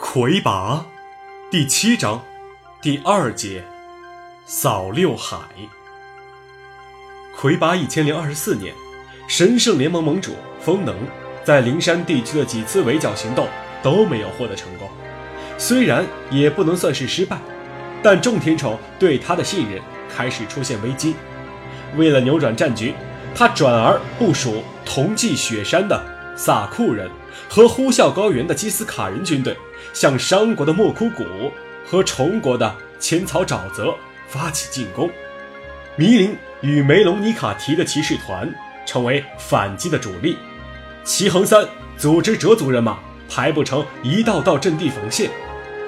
魁拔，第七章，第二节，扫六海。魁拔一千零二十四年，神圣联盟盟主风能在灵山地区的几次围剿行动都没有获得成功，虽然也不能算是失败，但众天仇对他的信任开始出现危机。为了扭转战局，他转而部署同济雪山的萨库人和呼啸高原的基斯卡人军队。向商国的莫枯谷和崇国的千草沼泽发起进攻，迷林与梅隆尼卡提的骑士团成为反击的主力，齐恒三组织折族人马排布成一道道阵地防线，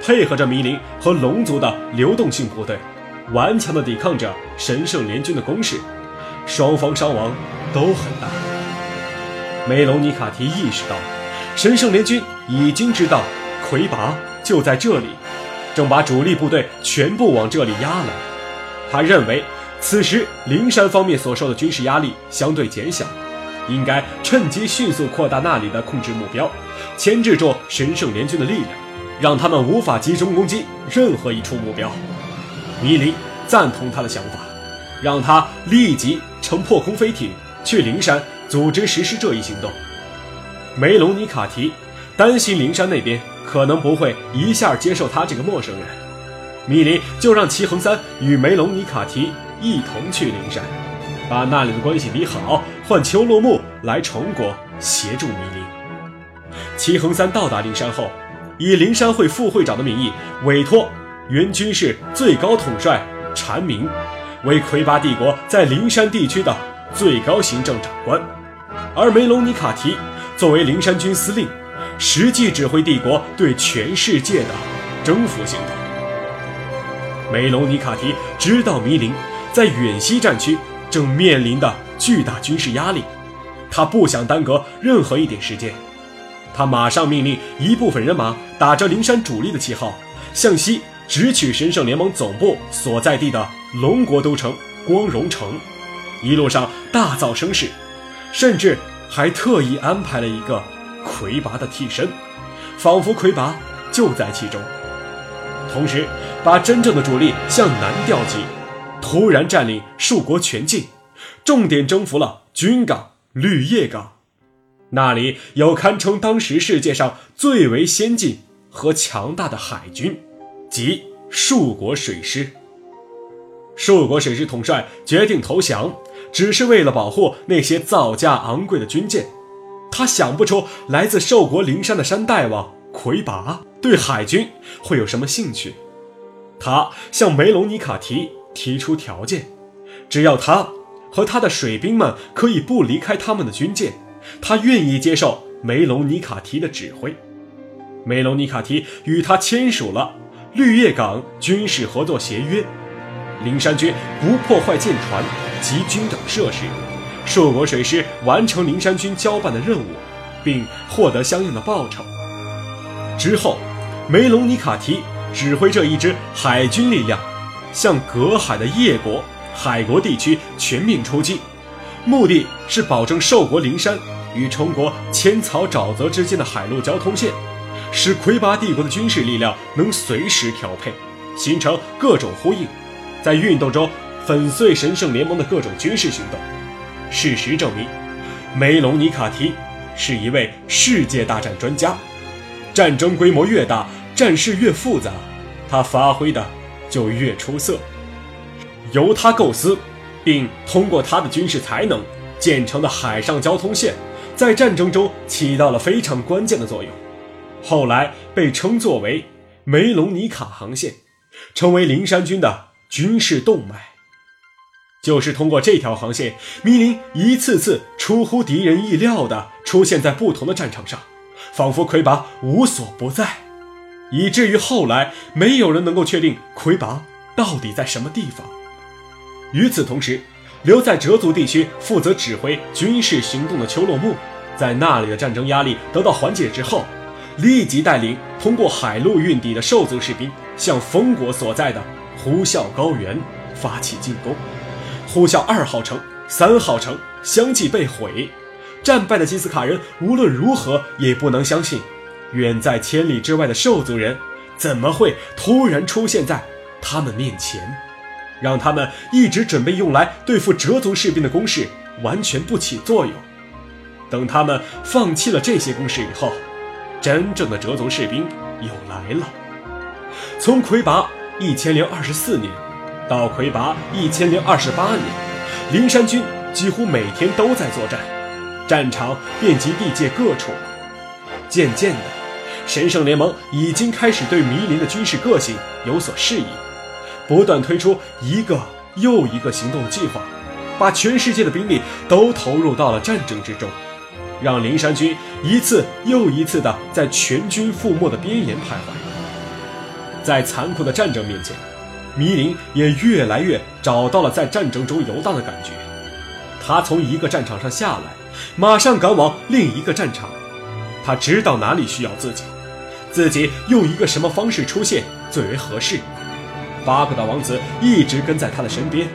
配合着迷林和龙族的流动性部队，顽强地抵抗着神圣联军的攻势，双方伤亡都很大。梅隆尼卡提意识到，神圣联军已经知道。魁拔就在这里，正把主力部队全部往这里压来。他认为，此时灵山方面所受的军事压力相对减小，应该趁机迅速扩大那里的控制目标，牵制住神圣联军的力量，让他们无法集中攻击任何一处目标。米林赞同他的想法，让他立即乘破空飞艇去灵山组织实施这一行动。梅隆尼卡提担心灵山那边。可能不会一下接受他这个陌生人，米林就让齐恒三与梅隆尼卡提一同去灵山，把那里的关系理好，换秋落木来崇国协助米林。齐恒三到达灵山后，以灵山会副会长的名义委托原军事最高统帅禅明为魁拔帝国在灵山地区的最高行政长官，而梅隆尼卡提作为灵山军司令。实际指挥帝国对全世界的征服行动。梅隆尼卡提知道迷林在远西战区正面临的巨大军事压力，他不想耽搁任何一点时间，他马上命令一部分人马打着灵山主力的旗号，向西直取神圣联盟总部所在地的龙国都城光荣城，一路上大造声势，甚至还特意安排了一个。魁拔的替身，仿佛魁拔就在其中。同时，把真正的主力向南调集，突然占领树国全境，重点征服了军港绿叶港。那里有堪称当时世界上最为先进和强大的海军，即树国水师。树国水师统帅决定投降，只是为了保护那些造价昂贵的军舰。他想不出来自寿国灵山的山大王魁拔对海军会有什么兴趣。他向梅隆尼卡提提出条件，只要他和他的水兵们可以不离开他们的军舰，他愿意接受梅隆尼卡提的指挥。梅隆尼卡提与他签署了绿叶港军事合作协约，灵山军不破坏舰船及军等设施。硕国水师完成灵山军交办的任务，并获得相应的报酬。之后，梅隆尼卡提指挥这一支海军力量，向隔海的叶国、海国地区全面出击，目的是保证寿国灵山与冲国千草沼泽之间的海陆交通线，使魁拔帝国的军事力量能随时调配，形成各种呼应，在运动中粉碎神圣联盟的各种军事行动。事实证明，梅隆尼卡提是一位世界大战专家。战争规模越大，战事越复杂，他发挥的就越出色。由他构思，并通过他的军事才能建成的海上交通线，在战争中起到了非常关键的作用。后来被称作为梅隆尼卡航线，成为灵山军的军事动脉。就是通过这条航线，米林一次次出乎敌人意料地出现在不同的战场上，仿佛魁拔无所不在，以至于后来没有人能够确定魁拔到底在什么地方。与此同时，留在折族地区负责指挥军事行动的丘洛木，在那里的战争压力得到缓解之后，立即带领通过海路运抵的兽族士兵，向封国所在的呼啸高原发起进攻。呼啸二号城、三号城相继被毁，战败的基斯卡人无论如何也不能相信，远在千里之外的兽族人怎么会突然出现在他们面前，让他们一直准备用来对付折族士兵的攻势完全不起作用。等他们放弃了这些攻势以后，真正的折族士兵又来了。从魁拔一千零二十四年到魁拔一千零二十八年，灵山军几乎每天都在作战，战场遍及地界各处。渐渐的，神圣联盟已经开始对迷林的军事个性有所适应，不断推出一个又一个行动计划，把全世界的兵力都投入到了战争之中。让灵山军一次又一次的在全军覆没的边沿徘徊，在残酷的战争面前，迷林也越来越找到了在战争中游荡的感觉。他从一个战场上下来，马上赶往另一个战场。他知道哪里需要自己，自己用一个什么方式出现最为合适。巴格达王子一直跟在他的身边，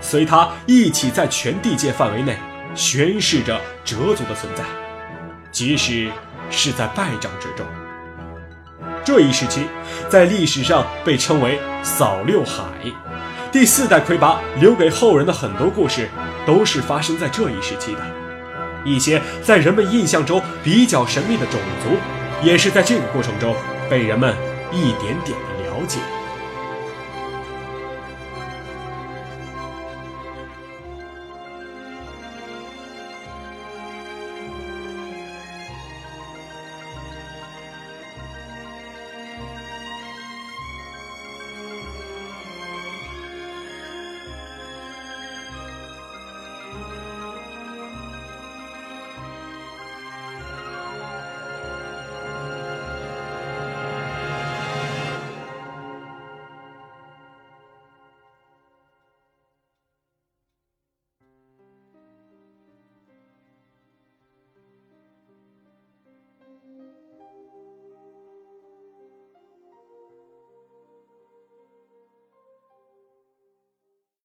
随他一起在全地界范围内。宣示着折族的存在，即使是在败仗之中。这一时期在历史上被称为“扫六海”。第四代魁拔留给后人的很多故事，都是发生在这一时期的。一些在人们印象中比较神秘的种族，也是在这个过程中被人们一点点的了解。